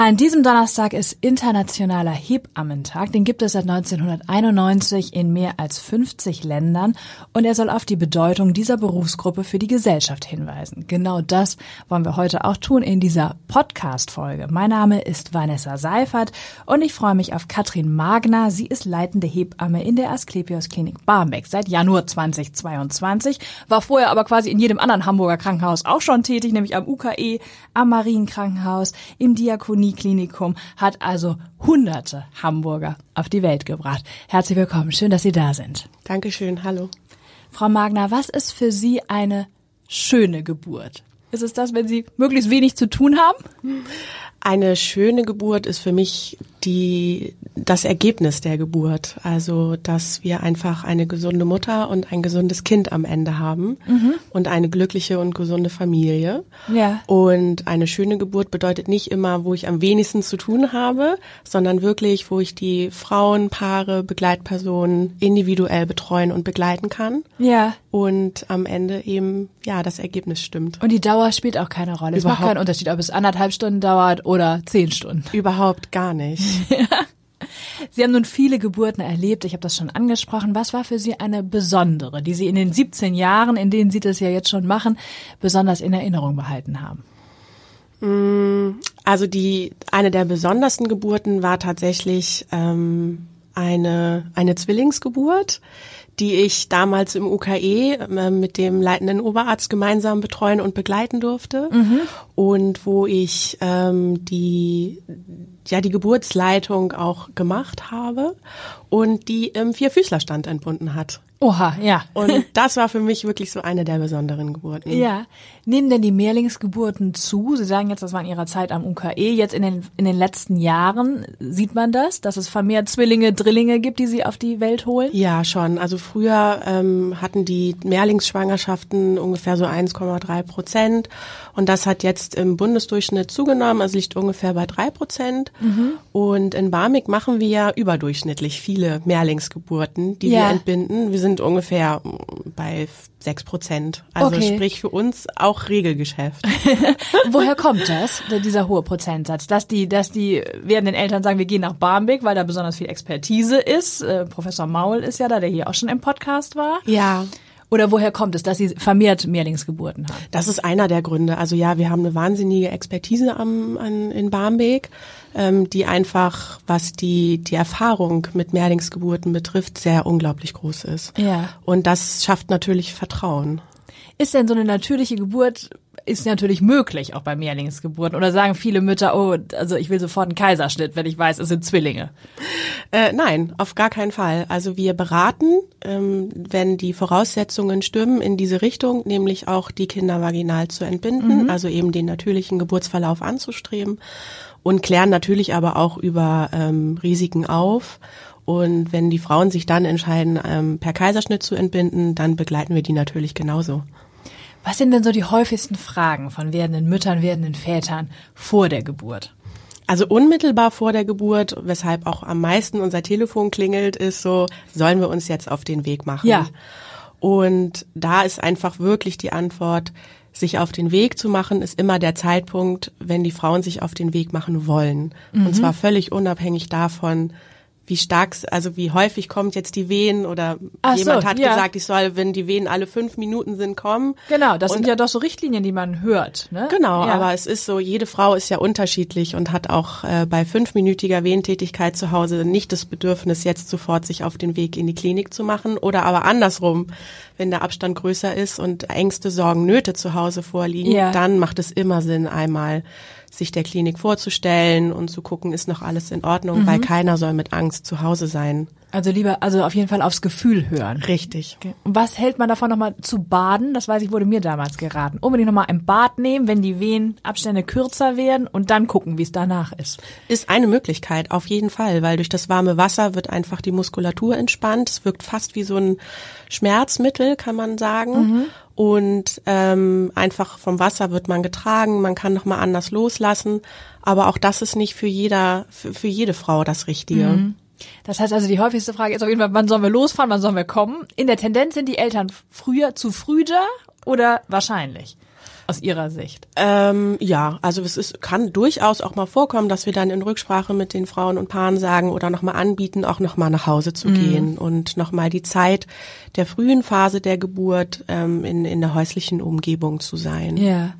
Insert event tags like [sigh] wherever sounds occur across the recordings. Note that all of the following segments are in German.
An diesem Donnerstag ist Internationaler Hebammentag. Den gibt es seit 1991 in mehr als 50 Ländern und er soll auf die Bedeutung dieser Berufsgruppe für die Gesellschaft hinweisen. Genau das wollen wir heute auch tun in dieser Podcast-Folge. Mein Name ist Vanessa Seifert und ich freue mich auf Katrin Magner. Sie ist leitende Hebamme in der Asklepios Klinik Barmbek seit Januar 2022, war vorher aber quasi in jedem anderen Hamburger Krankenhaus auch schon tätig, nämlich am UKE, am Marienkrankenhaus, im Diakonie Klinikum hat also hunderte Hamburger auf die Welt gebracht. Herzlich willkommen, schön, dass Sie da sind. Dankeschön, hallo. Frau Magner, was ist für Sie eine schöne Geburt? Ist es das, wenn Sie möglichst wenig zu tun haben? Eine schöne Geburt ist für mich die, das Ergebnis der Geburt. Also, dass wir einfach eine gesunde Mutter und ein gesundes Kind am Ende haben mhm. und eine glückliche und gesunde Familie. Ja. Und eine schöne Geburt bedeutet nicht immer, wo ich am wenigsten zu tun habe, sondern wirklich, wo ich die Frauen, Paare, Begleitpersonen individuell betreuen und begleiten kann. Ja. Und am Ende eben, ja, das Ergebnis stimmt. Und die Dauer spielt auch keine Rolle. Überhaupt. Es macht keinen Unterschied, ob es anderthalb Stunden dauert oder zehn Stunden. Überhaupt gar nicht. [laughs] Sie haben nun viele Geburten erlebt, ich habe das schon angesprochen. Was war für Sie eine besondere, die Sie in den 17 Jahren, in denen Sie das ja jetzt schon machen, besonders in Erinnerung behalten haben? Mm, also die eine der besondersten Geburten war tatsächlich ähm, eine eine Zwillingsgeburt die ich damals im UKE äh, mit dem leitenden Oberarzt gemeinsam betreuen und begleiten durfte mhm. und wo ich ähm, die ja die Geburtsleitung auch gemacht habe und die im Vierfüßlerstand entbunden hat. Oha, ja. Und [laughs] das war für mich wirklich so eine der besonderen Geburten. Ja. Nehmen denn die Mehrlingsgeburten zu? Sie sagen jetzt, das war in Ihrer Zeit am UKE. Jetzt in den, in den letzten Jahren sieht man das, dass es vermehrt Zwillinge, Drillinge gibt, die Sie auf die Welt holen? Ja, schon. Also früher ähm, hatten die Mehrlingsschwangerschaften ungefähr so 1,3 Prozent. Und das hat jetzt im Bundesdurchschnitt zugenommen, also liegt ungefähr bei drei Prozent. Mhm. Und in Barmig machen wir ja überdurchschnittlich viele Mehrlingsgeburten, die ja. wir entbinden. Wir sind ungefähr bei sechs Prozent. Also okay. sprich für uns auch Regelgeschäft. [laughs] Woher kommt das, dieser hohe Prozentsatz? Dass die, dass die werdenden Eltern sagen, wir gehen nach Barmbek, weil da besonders viel Expertise ist. Äh, Professor Maul ist ja da, der hier auch schon im Podcast war. Ja. Oder woher kommt es, dass Sie vermehrt Mehrlingsgeburten haben? Das ist einer der Gründe. Also ja, wir haben eine wahnsinnige Expertise am, an, in Barmbek, ähm, die einfach, was die, die Erfahrung mit Mehrlingsgeburten betrifft, sehr unglaublich groß ist. Ja. Und das schafft natürlich Vertrauen. Ist denn so eine natürliche Geburt ist natürlich möglich, auch bei Mehrlingsgeburten. Oder sagen viele Mütter, oh, also ich will sofort einen Kaiserschnitt, wenn ich weiß, es sind Zwillinge. Äh, nein, auf gar keinen Fall. Also wir beraten, ähm, wenn die Voraussetzungen stimmen, in diese Richtung, nämlich auch die Kinder vaginal zu entbinden, mhm. also eben den natürlichen Geburtsverlauf anzustreben und klären natürlich aber auch über ähm, Risiken auf. Und wenn die Frauen sich dann entscheiden, ähm, per Kaiserschnitt zu entbinden, dann begleiten wir die natürlich genauso. Was sind denn so die häufigsten Fragen von werdenden Müttern, werdenden Vätern vor der Geburt? Also unmittelbar vor der Geburt, weshalb auch am meisten unser Telefon klingelt, ist so, sollen wir uns jetzt auf den Weg machen? Ja. Und da ist einfach wirklich die Antwort, sich auf den Weg zu machen, ist immer der Zeitpunkt, wenn die Frauen sich auf den Weg machen wollen. Mhm. Und zwar völlig unabhängig davon, wie stark, also wie häufig kommt jetzt die Wehen oder Ach jemand so, hat ja. gesagt, ich soll, wenn die Wehen alle fünf Minuten sind, kommen. Genau, das und, sind ja doch so Richtlinien, die man hört. Ne? Genau, ja. aber es ist so, jede Frau ist ja unterschiedlich und hat auch äh, bei fünfminütiger Wehentätigkeit zu Hause nicht das Bedürfnis, jetzt sofort sich auf den Weg in die Klinik zu machen oder aber andersrum, wenn der Abstand größer ist und Ängste, Sorgen, Nöte zu Hause vorliegen, ja. dann macht es immer Sinn, einmal sich der Klinik vorzustellen und zu gucken, ist noch alles in Ordnung, mhm. weil keiner soll mit Angst zu Hause sein. Also lieber, also auf jeden Fall aufs Gefühl hören. Richtig. Okay. Und was hält man davon nochmal zu baden? Das weiß ich, wurde mir damals geraten. Unbedingt nochmal ein Bad nehmen, wenn die Wehenabstände kürzer werden und dann gucken, wie es danach ist. Ist eine Möglichkeit, auf jeden Fall, weil durch das warme Wasser wird einfach die Muskulatur entspannt. Es wirkt fast wie so ein Schmerzmittel, kann man sagen. Mhm und ähm, einfach vom Wasser wird man getragen, man kann noch mal anders loslassen, aber auch das ist nicht für jeder für, für jede Frau das Richtige. Mhm. Das heißt also, die häufigste Frage ist auf jeden Fall, wann sollen wir losfahren, wann sollen wir kommen? In der Tendenz sind die Eltern früher zu früh da oder wahrscheinlich? Aus Ihrer Sicht? Ähm, ja, also es ist, kann durchaus auch mal vorkommen, dass wir dann in Rücksprache mit den Frauen und Paaren sagen oder nochmal anbieten, auch nochmal nach Hause zu mhm. gehen und nochmal die Zeit der frühen Phase der Geburt ähm, in, in der häuslichen Umgebung zu sein. Ja.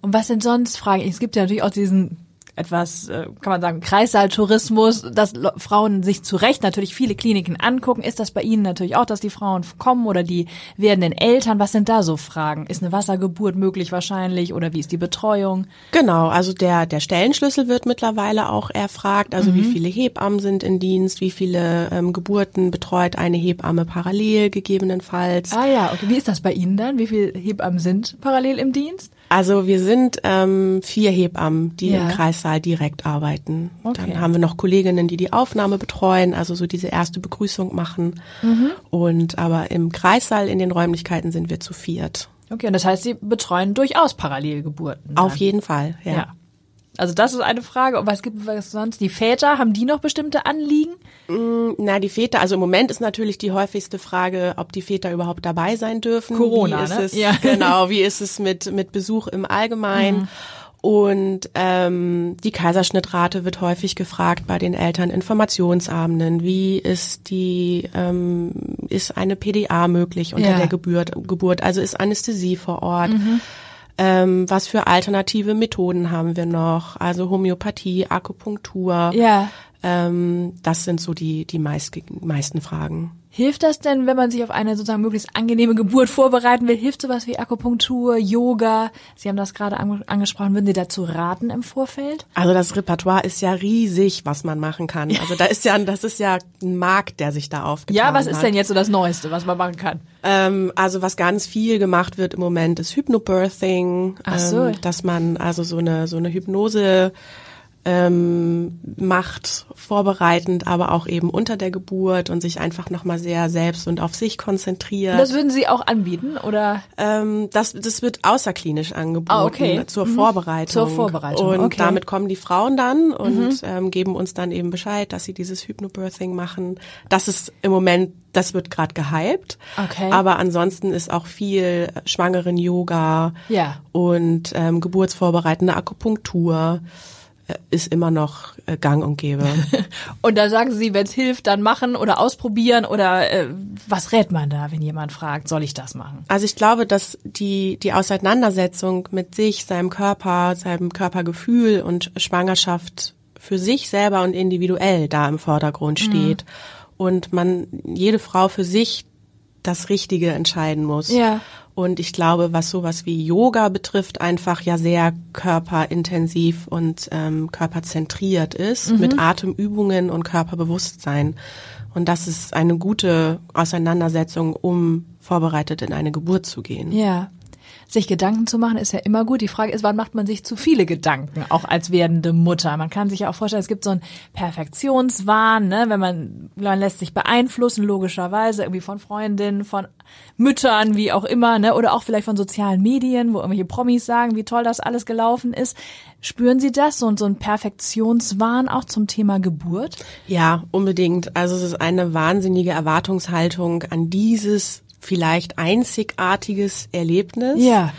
Und was sind sonst Fragen? Es gibt ja natürlich auch diesen etwas, äh, kann man sagen, Kreissaaltourismus, dass Frauen sich zu Recht natürlich viele Kliniken angucken. Ist das bei Ihnen natürlich auch, dass die Frauen kommen oder die werdenden Eltern? Was sind da so Fragen? Ist eine Wassergeburt möglich wahrscheinlich oder wie ist die Betreuung? Genau, also der, der Stellenschlüssel wird mittlerweile auch erfragt, also mhm. wie viele Hebammen sind in Dienst, wie viele ähm, Geburten betreut eine Hebamme parallel gegebenenfalls. Ah ja, okay. Wie ist das bei Ihnen dann? Wie viele Hebammen sind parallel im Dienst? Also wir sind ähm, vier Hebammen, die ja. im Kreissaal direkt arbeiten. Okay. Dann haben wir noch Kolleginnen, die die Aufnahme betreuen, also so diese erste Begrüßung machen. Mhm. Und aber im Kreissaal in den Räumlichkeiten sind wir zu viert. Okay, und das heißt, Sie betreuen durchaus Parallelgeburten. Dann. Auf jeden Fall, ja. ja. Also das ist eine Frage. Und was gibt es sonst? Die Väter, haben die noch bestimmte Anliegen? Mm, na, die Väter, also im Moment ist natürlich die häufigste Frage, ob die Väter überhaupt dabei sein dürfen. Corona, wie ist ne? es, ja. [laughs] Genau, [laughs] wie ist es mit, mit Besuch im Allgemeinen? Mhm. Und ähm, die Kaiserschnittrate wird häufig gefragt bei den Eltern Informationsabenden. Wie ist die ähm, ist eine PDA möglich unter ja. der Geburt, Geburt? Also ist Anästhesie vor Ort? Mhm. Ähm, was für alternative Methoden haben wir noch? Also Homöopathie, Akupunktur. Ja. Ähm, das sind so die, die meist, meisten Fragen. Hilft das denn, wenn man sich auf eine sozusagen möglichst angenehme Geburt vorbereiten will? Hilft sowas wie Akupunktur, Yoga? Sie haben das gerade angesprochen. Würden Sie dazu raten im Vorfeld? Also das Repertoire ist ja riesig, was man machen kann. Also da ist ja, das ist ja ein Markt, der sich da aufgetan Ja, was ist hat. denn jetzt so das Neueste, was man machen kann? Ähm, also was ganz viel gemacht wird im Moment ist Hypnobirthing. Ach so. Ähm, dass man also so eine, so eine Hypnose ähm, macht, vorbereitend, aber auch eben unter der Geburt und sich einfach nochmal sehr selbst und auf sich konzentriert. Das würden Sie auch anbieten, oder? Ähm, das, das wird außerklinisch angeboten ah, okay. zur mhm. Vorbereitung. Zur Vorbereitung. Und okay. damit kommen die Frauen dann und mhm. ähm, geben uns dann eben Bescheid, dass sie dieses Hypnobirthing machen. Das ist im Moment das wird gerade gehypt. Okay. Aber ansonsten ist auch viel schwangeren Yoga ja. und ähm, geburtsvorbereitende Akupunktur ist immer noch äh, gang und gäbe. [laughs] und da sagen Sie, wenn es hilft, dann machen oder ausprobieren oder äh, was rät man da, wenn jemand fragt, soll ich das machen? Also ich glaube, dass die, die Auseinandersetzung mit sich, seinem Körper, seinem Körpergefühl und Schwangerschaft für sich selber und individuell da im Vordergrund mhm. steht mhm. und man jede Frau für sich das Richtige entscheiden muss. Ja. Und ich glaube, was sowas wie Yoga betrifft, einfach ja sehr körperintensiv und ähm, körperzentriert ist, mhm. mit Atemübungen und Körperbewusstsein. Und das ist eine gute Auseinandersetzung, um vorbereitet in eine Geburt zu gehen. Ja sich Gedanken zu machen, ist ja immer gut. Die Frage ist, wann macht man sich zu viele Gedanken, auch als werdende Mutter? Man kann sich ja auch vorstellen, es gibt so einen Perfektionswahn, ne? wenn man, man lässt sich beeinflussen, logischerweise, irgendwie von Freundinnen, von Müttern, wie auch immer, ne? oder auch vielleicht von sozialen Medien, wo irgendwelche Promis sagen, wie toll das alles gelaufen ist. Spüren Sie das, so, so ein Perfektionswahn auch zum Thema Geburt? Ja, unbedingt. Also es ist eine wahnsinnige Erwartungshaltung an dieses vielleicht einzigartiges Erlebnis. Ja.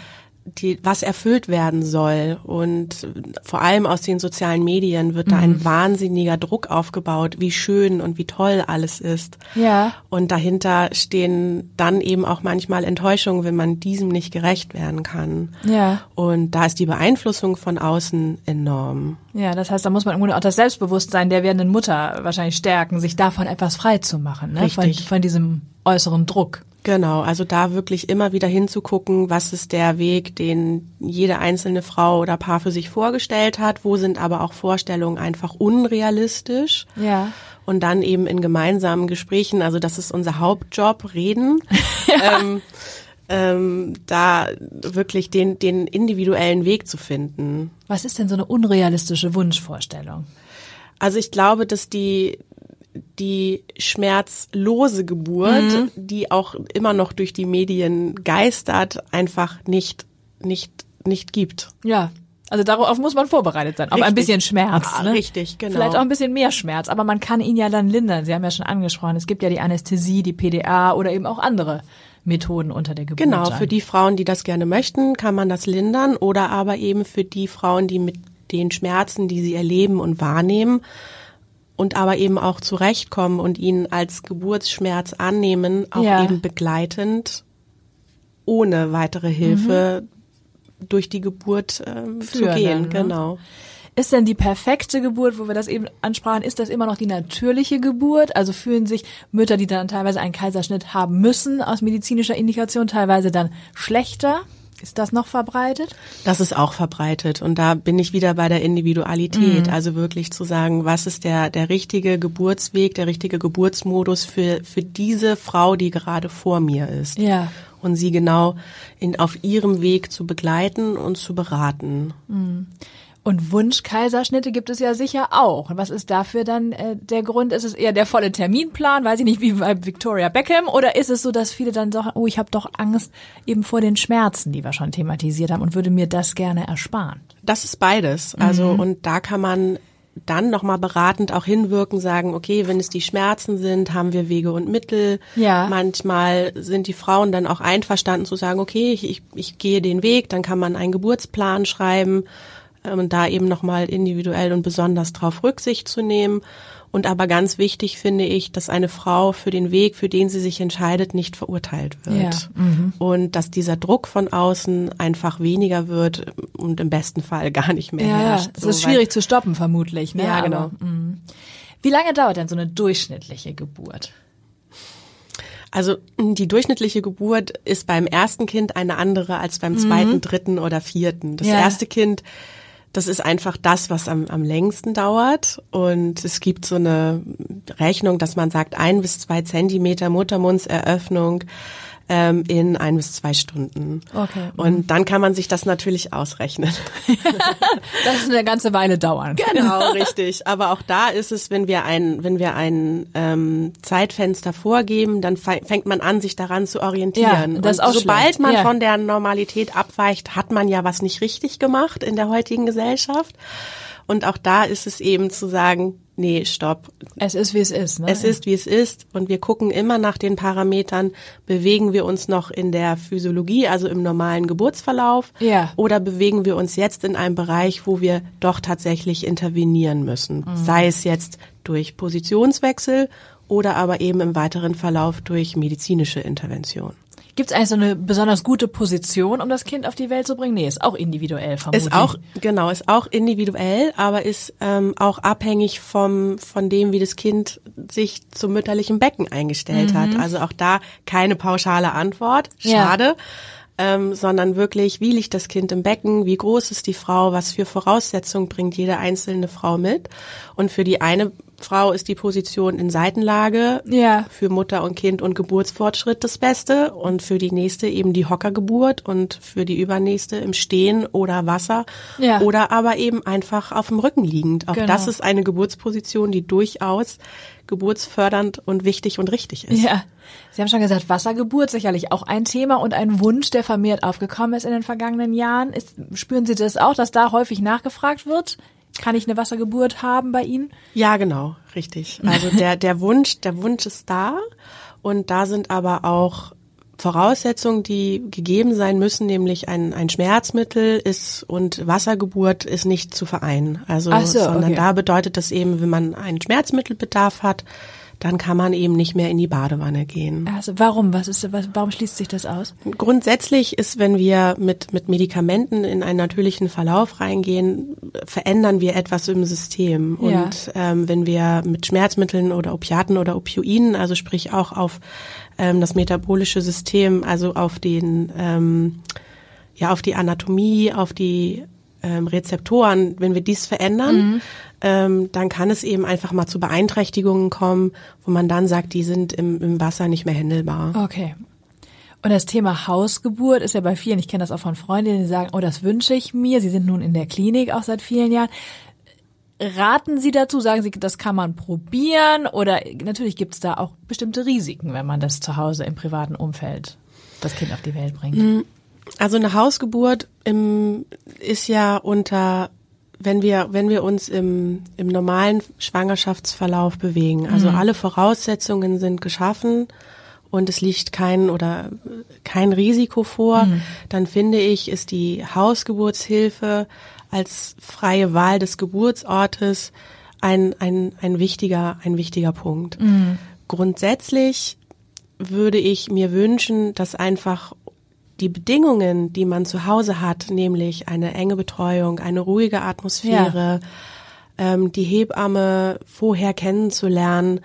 Die, was erfüllt werden soll. Und vor allem aus den sozialen Medien wird mhm. da ein mhm. wahnsinniger Druck aufgebaut, wie schön und wie toll alles ist. Ja. Und dahinter stehen dann eben auch manchmal Enttäuschungen, wenn man diesem nicht gerecht werden kann. Ja. Und da ist die Beeinflussung von außen enorm. Ja, das heißt, da muss man im Grunde auch das Selbstbewusstsein der werdenden Mutter wahrscheinlich stärken, sich davon etwas frei zu machen, ne? Richtig. Von, von diesem äußeren Druck. Genau, also da wirklich immer wieder hinzugucken, was ist der Weg, den jede einzelne Frau oder Paar für sich vorgestellt hat, wo sind aber auch Vorstellungen einfach unrealistisch. Ja. Und dann eben in gemeinsamen Gesprächen, also das ist unser Hauptjob, reden. [laughs] ja. ähm, ähm, da wirklich den, den individuellen Weg zu finden. Was ist denn so eine unrealistische Wunschvorstellung? Also ich glaube, dass die die schmerzlose Geburt, mhm. die auch immer noch durch die Medien geistert, einfach nicht, nicht, nicht gibt. Ja. Also darauf muss man vorbereitet sein. Auf ein bisschen Schmerz. Ja, ne? Richtig, genau. Vielleicht auch ein bisschen mehr Schmerz, aber man kann ihn ja dann lindern. Sie haben ja schon angesprochen, es gibt ja die Anästhesie, die PDA oder eben auch andere Methoden unter der Geburt. Genau, dann. für die Frauen, die das gerne möchten, kann man das lindern oder aber eben für die Frauen, die mit den Schmerzen, die sie erleben und wahrnehmen und aber eben auch zurechtkommen und ihn als Geburtsschmerz annehmen, auch Ja. eben begleitend ohne weitere Hilfe durch die Geburt ähm, zu Mhm. Führen gehen. dann, ne? Genau. Ist denn die perfekte Geburt, wo wir das eben ansprachen, ist das immer noch die natürliche Geburt? Also fühlen sich Mütter, die dann teilweise einen Kaiserschnitt haben müssen, aus medizinischer Indikation teilweise dann schlechter? Ist das noch verbreitet? Das ist auch verbreitet und da bin ich wieder bei der Individualität, Mhm. also wirklich zu sagen, was ist der der richtige Geburtsweg, der richtige Geburtsmodus für für diese Frau, die gerade vor mir ist. Ja. Und sie genau in auf ihrem Weg zu begleiten und zu beraten. Und Wunschkaiserschnitte gibt es ja sicher auch. Und was ist dafür dann äh, der Grund? Ist es eher der volle Terminplan, weiß ich nicht, wie bei Victoria Beckham? Oder ist es so, dass viele dann sagen, oh, ich habe doch Angst eben vor den Schmerzen, die wir schon thematisiert haben und würde mir das gerne ersparen? Das ist beides. Also Mhm. und da kann man dann nochmal beratend auch hinwirken, sagen, okay, wenn es die Schmerzen sind, haben wir Wege und Mittel. Ja. Manchmal sind die Frauen dann auch einverstanden zu sagen, okay, ich, ich, ich gehe den Weg, dann kann man einen Geburtsplan schreiben ähm, und da eben nochmal individuell und besonders drauf Rücksicht zu nehmen. Und aber ganz wichtig finde ich, dass eine Frau für den Weg, für den sie sich entscheidet, nicht verurteilt wird. Ja, mhm. Und dass dieser Druck von außen einfach weniger wird und im besten Fall gar nicht mehr Ja, herrscht. Es So, ist schwierig zu stoppen, vermutlich. Ne? Ja, Aber, genau. mh. Wie lange dauert denn so eine durchschnittliche Geburt? Also die durchschnittliche Geburt ist beim ersten Kind eine andere als beim zweiten, dritten oder vierten. Das Mhm. Ja. erste Kind, das ist einfach das, was am, am längsten dauert. Und es gibt so eine Rechnung, dass man sagt, ein bis zwei Zentimeter Muttermundseröffnung ähm, in ein bis zwei Stunden. Okay. Und dann kann man sich das natürlich ausrechnen. [laughs] Das ist eine ganze Weile dauern. Genau, [laughs] richtig. Aber auch da ist es, wenn wir ein, wenn wir ein ähm, Zeitfenster vorgeben, dann fängt man an, sich daran zu orientieren. Ja, das ist Und auch sobald schlecht. man Ja. von der Normalität abweicht, hat man ja was nicht richtig gemacht in der heutigen Gesellschaft. Und auch da ist es eben zu sagen, nee, stopp. Es ist, wie es ist. Ne? Es ist, wie es ist. Und wir gucken immer nach den Parametern, bewegen wir uns noch in der Physiologie, also im normalen Geburtsverlauf, Ja. oder bewegen wir uns jetzt in einem Bereich, wo wir doch tatsächlich intervenieren müssen. Mhm. Sei es jetzt durch Positionswechsel oder aber eben im weiteren Verlauf durch medizinische Intervention. Gibt es eigentlich so eine besonders gute Position, um das Kind auf die Welt zu bringen? Nee, ist auch individuell vermutlich. Ist auch, genau, ist auch individuell, aber ist ähm, auch abhängig vom, von dem, wie das Kind sich zum mütterlichen Becken eingestellt hat. Also auch da keine pauschale Antwort. Mhm. Ja. Schade. Ähm, sondern wirklich, wie liegt das Kind im Becken, wie groß ist die Frau, was für Voraussetzungen bringt jede einzelne Frau mit. Und für die eine Frau ist die Position in Seitenlage, Ja. für Mutter und Kind und Geburtsfortschritt das Beste und für die nächste eben die Hockergeburt und für die übernächste im Stehen oder Wasser Ja. oder aber eben einfach auf dem Rücken liegend. Auch Genau. das ist eine Geburtsposition, die durchaus geburtsfördernd und wichtig und richtig ist. Ja. Sie haben schon gesagt, Wassergeburt sicherlich auch ein Thema und ein Wunsch, der vermehrt aufgekommen ist in den vergangenen Jahren. Ist, spüren Sie das auch, dass da häufig nachgefragt wird? Kann ich eine Wassergeburt haben bei Ihnen? Ja, genau, richtig. Also der, der Wunsch, der Wunsch ist da und da sind aber auch Voraussetzungen, die gegeben sein müssen, nämlich ein, ein Schmerzmittel ist und Wassergeburt ist nicht zu vereinen. Also, so, sondern okay. da bedeutet das eben, wenn man einen Schmerzmittelbedarf hat, dann kann man eben nicht mehr in die Badewanne gehen. Also warum? Was ist, was, warum schließt sich das aus? Grundsätzlich ist, wenn wir mit, mit Medikamenten in einen natürlichen Verlauf reingehen, verändern wir etwas im System. Ja. Und ähm, wenn wir mit Schmerzmitteln oder Opiaten oder Opioiden, also sprich auch auf ähm, das metabolische System, also auf den, ähm, ja, auf die Anatomie, auf die ähm, Rezeptoren, wenn wir dies verändern, ähm, dann kann es eben einfach mal zu Beeinträchtigungen kommen, wo man dann sagt, die sind im, im Wasser nicht mehr händelbar. Okay. Und das Thema Hausgeburt ist ja bei vielen, ich kenne das auch von Freundinnen, die sagen, oh, das wünsche ich mir. Sie sind nun in der Klinik auch seit vielen Jahren. Raten Sie dazu, sagen Sie, das kann man probieren oder natürlich gibt es da auch bestimmte Risiken, wenn man das zu Hause im privaten Umfeld das Kind auf die Welt bringt. Also eine Hausgeburt im, ist ja unter, wenn wir, wenn wir uns im, im normalen Schwangerschaftsverlauf bewegen. Also alle Voraussetzungen sind geschaffen und es liegt kein oder kein Risiko vor, dann finde ich, ist die Hausgeburtshilfe als freie Wahl des Geburtsortes ein, ein, ein wichtiger, ein wichtiger Punkt. Grundsätzlich würde ich mir wünschen, dass einfach die Bedingungen, die man zu Hause hat, nämlich eine enge Betreuung, eine ruhige Atmosphäre, ähm, die Hebamme vorher kennenzulernen,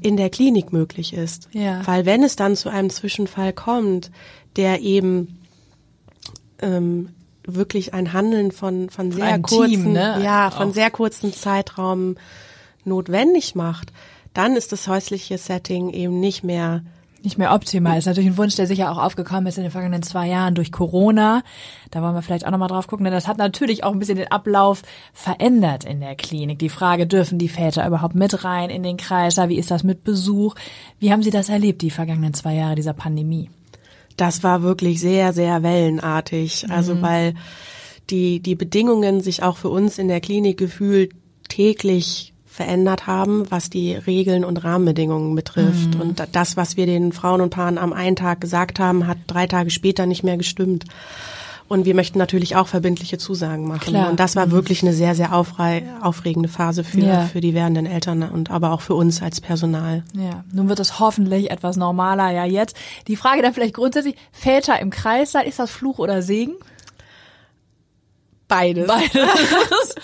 in der Klinik möglich ist. Ja. Weil wenn es dann zu einem Zwischenfall kommt, der eben ähm, wirklich ein Handeln von von sehr kurzen, Team, ne? ja, von Auch. sehr kurzen Zeitraum notwendig macht, dann ist das häusliche Setting eben nicht mehr nicht mehr optimal. Ist natürlich ein Wunsch, der sicher auch aufgekommen ist in den vergangenen zwei Jahren durch Corona. Da wollen wir vielleicht auch nochmal drauf gucken, denn das hat natürlich auch ein bisschen den Ablauf verändert in der Klinik. Die Frage, dürfen die Väter überhaupt mit rein in den Kreiser? Wie ist das mit Besuch? Wie haben Sie das erlebt, die vergangenen zwei Jahre dieser Pandemie? Das war wirklich sehr, sehr wellenartig. Also weil die, die Bedingungen sich auch für uns in der Klinik gefühlt täglich verändert haben, was die Regeln und Rahmenbedingungen betrifft. Und da- das, was wir den Frauen und Paaren am einen Tag gesagt haben, hat drei Tage später nicht mehr gestimmt. Und wir möchten natürlich auch verbindliche Zusagen machen. Klar. Und das war wirklich eine sehr, sehr aufregende Phase für, Ja. für die werdenden Eltern und aber auch für uns als Personal. Ja, nun wird es hoffentlich etwas normaler ja jetzt. Die Frage dann vielleicht grundsätzlich, Väter im Kreissaal, ist das Fluch oder Segen? Beides. Beides. [laughs]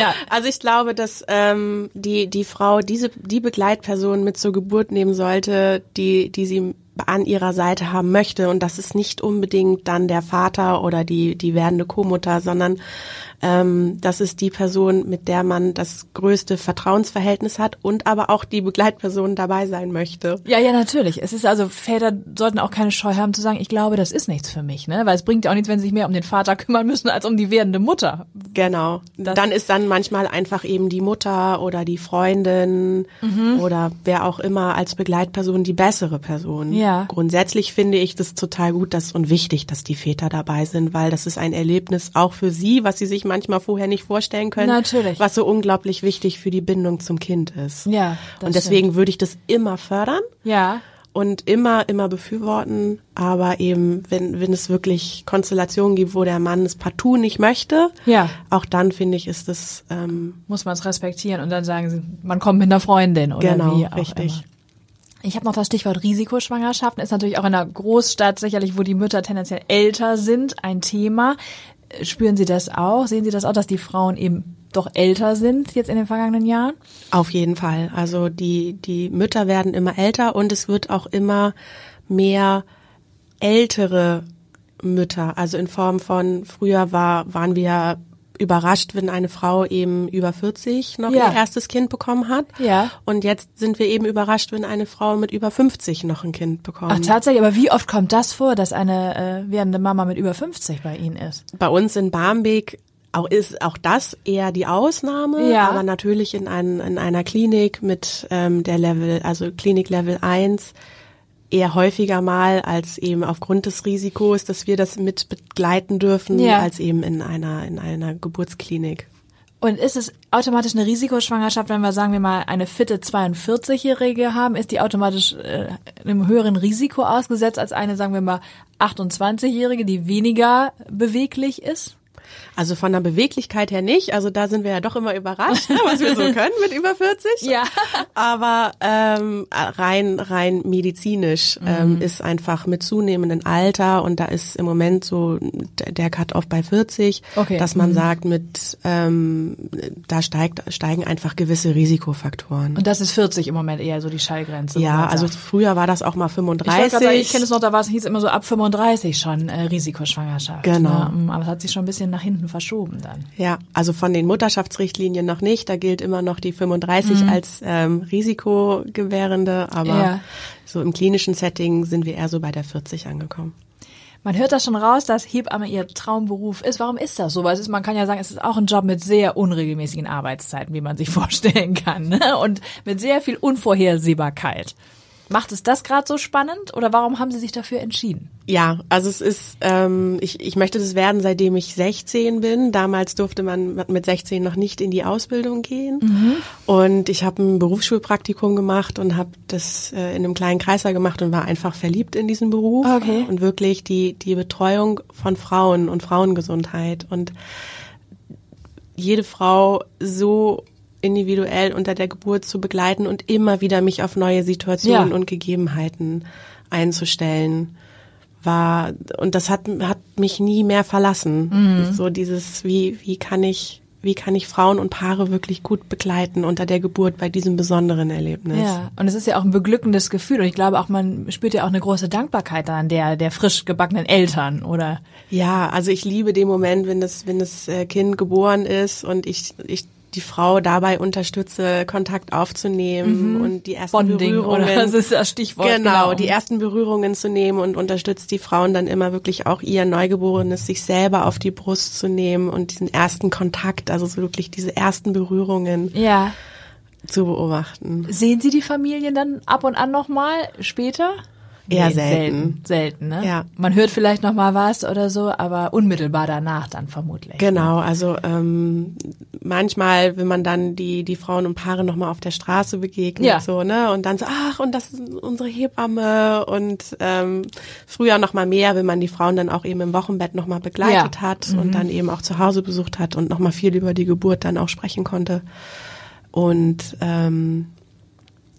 ja, Also ich glaube, dass ähm, die die Frau diese die Begleitperson mit zur Geburt nehmen sollte, die die sie an ihrer Seite haben möchte und das ist nicht unbedingt dann der Vater oder die die werdende Co-Mutter, sondern ähm, das ist die Person, mit der man das größte Vertrauensverhältnis hat und aber auch die Begleitperson dabei sein möchte. Ja, ja, natürlich. Es ist also, Väter sollten auch keine Scheu haben zu sagen, ich glaube, das ist nichts für mich, ne? Weil es bringt ja auch nichts, wenn sie sich mehr um den Vater kümmern müssen, als um die werdende Mutter. Genau. Das- dann ist dann manchmal einfach eben die Mutter oder die Freundin Mhm. oder wer auch immer als Begleitperson die bessere Person. Ja. Grundsätzlich finde ich das total gut dass, und wichtig, dass die Väter dabei sind, weil das ist ein Erlebnis auch für sie, was sie sich manchmal vorher nicht vorstellen können. Natürlich. Was so unglaublich wichtig für die Bindung zum Kind ist. Ja, das Und deswegen würde ich das immer fördern Ja. und immer, immer befürworten. Aber eben, wenn, wenn es wirklich Konstellationen gibt, wo der Mann es partout nicht möchte, Ja. auch dann finde ich, ist es ähm, Muss man es respektieren und dann sagen sie, man kommt mit einer Freundin oder genau wie auch richtig. Immer. Ich habe noch das Stichwort Risikoschwangerschaften. Ist natürlich auch in einer Großstadt sicherlich, wo die Mütter tendenziell älter sind, ein Thema. Spüren Sie das auch? Sehen Sie das auch, dass die Frauen eben doch älter sind jetzt in den vergangenen Jahren? Auf jeden Fall. Also die, die Mütter werden immer älter und es wird auch immer mehr ältere Mütter. Also in Form von, früher war, waren wir überrascht, wenn eine Frau eben über 40 noch Ja. ihr erstes Kind bekommen hat. Ja. Und jetzt sind wir eben überrascht, wenn eine Frau mit über 50 noch ein Kind bekommt. Ach, tatsächlich. Aber wie oft kommt das vor, dass eine äh, werdende Mama mit über 50 bei Ihnen ist? Bei uns in Barmbek auch ist auch das eher die Ausnahme, Ja. aber natürlich in, ein, in einer Klinik mit ähm, der Level, also Klinik Level 1 eher häufiger mal als eben aufgrund des Risikos, dass wir das mit begleiten dürfen, Ja. als eben in einer in einer Geburtsklinik. Und ist es automatisch eine Risikoschwangerschaft, wenn wir sagen wir mal eine fitte 42-Jährige haben, ist die automatisch äh, einem höheren Risiko ausgesetzt als eine, sagen wir mal, 28-Jährige, die weniger beweglich ist? Also von der Beweglichkeit her nicht, also da sind wir ja doch immer überrascht, [laughs] was wir so können mit über 40. Ja. Aber ähm, rein rein medizinisch Mhm. ähm, ist einfach mit zunehmendem Alter und da ist im Moment so der Cut-off bei 40, Okay. dass Mhm. man sagt, mit ähm, da steigt steigen einfach gewisse Risikofaktoren. Und das ist 40 im Moment eher so die Schallgrenze. ja, also sagt. früher war das auch mal ich, wollte 35. grad sagen, ich kenne es noch, da war es hieß immer so ab 35 schon äh, Risikoschwangerschaft. Genau. Ne? Aber es hat sich schon ein bisschen nach hinten verschoben dann. Ja, also von den Mutterschaftsrichtlinien noch nicht. Da gilt immer noch die 35 als ähm, Risikogewährende, aber Ja. so im klinischen Setting sind wir eher so bei der 40 angekommen. Man hört das schon raus, dass Hebamme ihr Traumberuf ist. Warum ist das so? Weil es ist, man kann ja sagen, es ist auch ein Job mit sehr unregelmäßigen Arbeitszeiten, wie man sich [laughs] vorstellen kann. Ne? Und mit sehr viel Unvorhersehbarkeit. Macht es das gerade so spannend oder warum haben Sie sich dafür entschieden? Ja, also es ist, ähm, ich, ich möchte das werden, seitdem ich 16 bin. Damals durfte man mit 16 noch nicht in die Ausbildung gehen. Mhm. Und ich habe ein Berufsschulpraktikum gemacht und habe das äh, in einem kleinen Kreiser gemacht und war einfach verliebt in diesen Beruf. Okay. Und wirklich die, die Betreuung von Frauen und Frauengesundheit und jede Frau so individuell unter der Geburt zu begleiten und immer wieder mich auf neue Situationen Ja. und Gegebenheiten einzustellen war und das hat hat mich nie mehr verlassen. So dieses wie wie kann ich wie kann ich Frauen und Paare wirklich gut begleiten unter der Geburt bei diesem besonderen Erlebnis. Ja, und es ist ja auch ein beglückendes Gefühl und ich glaube auch, man spürt ja auch eine große Dankbarkeit an der, der frisch gebackenen Eltern, oder? Ja, also ich liebe den Moment, wenn das, wenn das äh, Kind geboren ist und ich, ich die Frau dabei unterstütze, Kontakt aufzunehmen und die ersten Mhm. Bonding, Berührungen. oder? [laughs] Das ist das Stichwort, Genau, genau. die ersten Berührungen zu nehmen und unterstützt die Frauen dann immer wirklich auch ihr Neugeborenes, sich selber auf die Brust zu nehmen und diesen ersten Kontakt, also so wirklich diese ersten Berührungen Ja. zu beobachten. Sehen Sie die Familien dann ab und an nochmal später? Eher Nee, selten. Selten, selten, ne? Ja. Man hört vielleicht noch mal was oder so, aber unmittelbar danach dann vermutlich. Genau, also ähm, manchmal, wenn man dann die die Frauen und Paare noch mal auf der Straße begegnet, Ja. so ne, und dann so, ach und das ist unsere Hebamme und ähm, früher noch mal mehr, wenn man die Frauen dann auch eben im Wochenbett noch mal begleitet Ja. hat und dann eben auch zu Hause besucht hat und noch mal viel über die Geburt dann auch sprechen konnte und ähm,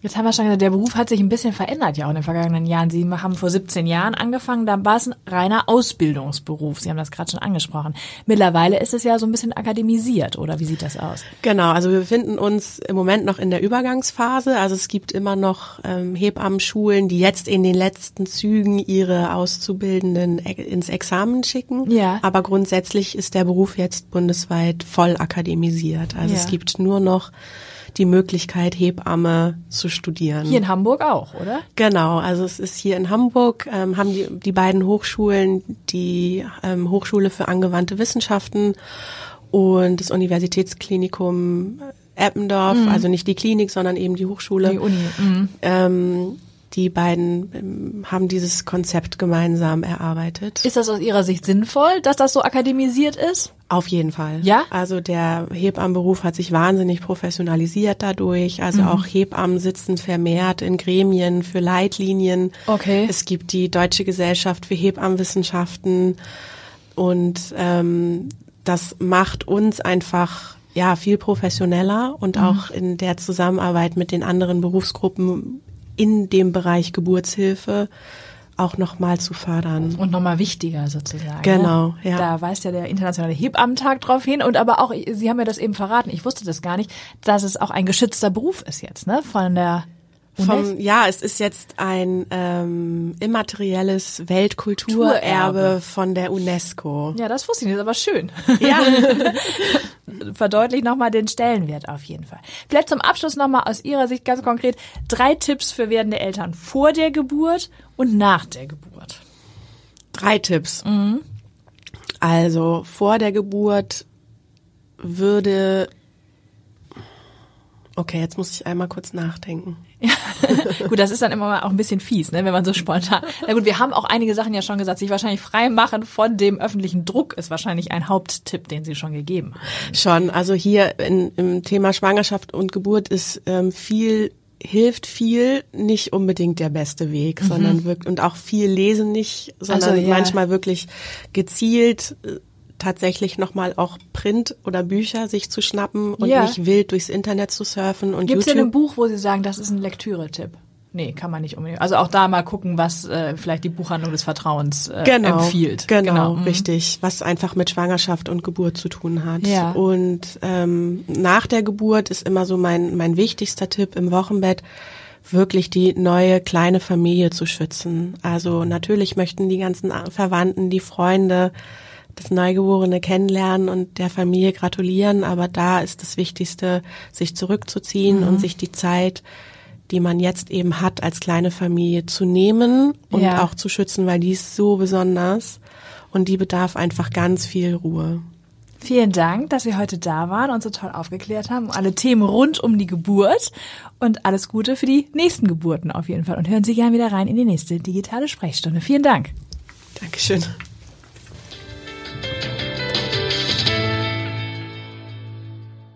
Jetzt haben wir schon gesagt, der Beruf hat sich ein bisschen verändert ja auch in den vergangenen Jahren. Sie haben vor 17 Jahren angefangen, da war es ein reiner Ausbildungsberuf. Sie haben das gerade schon angesprochen. Mittlerweile ist es ja so ein bisschen akademisiert, oder wie sieht das aus? Genau, also wir befinden uns im Moment noch in der Übergangsphase. Also es gibt immer noch ähm, Hebammenschulen, die jetzt in den letzten Zügen ihre Auszubildenden e- ins Examen schicken. Ja. Aber grundsätzlich ist der Beruf jetzt bundesweit voll akademisiert. Also Ja. es gibt nur noch die Möglichkeit, Hebamme zu studieren. Hier in Hamburg auch, oder? Genau, also es ist hier in Hamburg, ähm, haben die, die beiden Hochschulen, die ähm, Hochschule für angewandte Wissenschaften und das Universitätsklinikum Eppendorf, also nicht die Klinik, sondern eben die Hochschule. Mhm. Die Uni. Mhm. Ähm, die beiden ähm, haben dieses Konzept gemeinsam erarbeitet. Ist das aus Ihrer Sicht sinnvoll, dass das so akademisiert ist? Auf jeden Fall. Ja? Also der Hebammenberuf hat sich wahnsinnig professionalisiert dadurch. Mhm. Also auch Hebammen sitzen vermehrt in Gremien für Leitlinien. Okay. Es gibt die Deutsche Gesellschaft für Hebammenwissenschaften und ähm, das macht uns einfach ja viel professioneller und Mhm. auch in der Zusammenarbeit mit den anderen Berufsgruppen in dem Bereich Geburtshilfe auch nochmal zu fördern. Und nochmal wichtiger sozusagen. Genau, ne? ja. Da weist ja der internationale Hebammentag drauf hin. Und aber auch, Sie haben mir das eben verraten, ich wusste das gar nicht, dass es auch ein geschützter Beruf ist jetzt, ne? Von der. Vom, ja, es ist jetzt ein ähm, immaterielles Kulturerbe. Weltkulturerbe von der UNESCO. Ja, das wusste ich nicht, aber schön. Ja. [laughs] Verdeutlicht nochmal den Stellenwert auf jeden Fall. Vielleicht zum Abschluss nochmal aus Ihrer Sicht ganz konkret drei Tipps für werdende Eltern vor der Geburt und nach der Geburt. Drei Tipps. Also vor der Geburt würde. Okay, jetzt muss ich einmal kurz nachdenken. [laughs] Gut, das ist dann immer mal auch ein bisschen fies, ne, wenn man so spontan. Na gut, wir haben auch einige Sachen ja schon gesagt. Sich wahrscheinlich frei machen von dem öffentlichen Druck ist wahrscheinlich ein Haupttipp, den Sie schon gegeben haben. Schon, also hier in, im Thema Schwangerschaft und Geburt ist ähm, viel hilft viel nicht unbedingt der beste Weg, sondern wirklich und auch viel lesen nicht, sondern Also, ja. manchmal wirklich gezielt äh, tatsächlich nochmal auch Print oder Bücher sich zu schnappen und Ja. nicht wild durchs Internet zu surfen und Gibt es denn ein YouTube. Buch, wo Sie sagen, das ist ein Lektüre-Tipp? Nee, kann man nicht unbedingt. Also auch da mal gucken, was äh, vielleicht die Buchhandlung des Vertrauens äh, genau, empfiehlt. Genau, mhm. richtig, was einfach mit Schwangerschaft und Geburt zu tun hat. Ja. Und ähm, nach der Geburt ist immer so mein mein wichtigster Tipp im Wochenbett wirklich die neue kleine Familie zu schützen. Also natürlich möchten die ganzen Verwandten, die Freunde das Neugeborene kennenlernen und der Familie gratulieren, aber da ist das Wichtigste, sich zurückzuziehen mhm. und sich die Zeit, die man jetzt eben hat als kleine Familie, zu nehmen und ja. auch zu schützen, weil die ist so besonders und die bedarf einfach ganz viel Ruhe. Vielen Dank, dass Sie heute da waren und so toll aufgeklärt haben, alle Themen rund um die Geburt und alles Gute für die nächsten Geburten auf jeden Fall. Und hören Sie gerne wieder rein in die nächste digitale Sprechstunde. Vielen Dank. Dankeschön.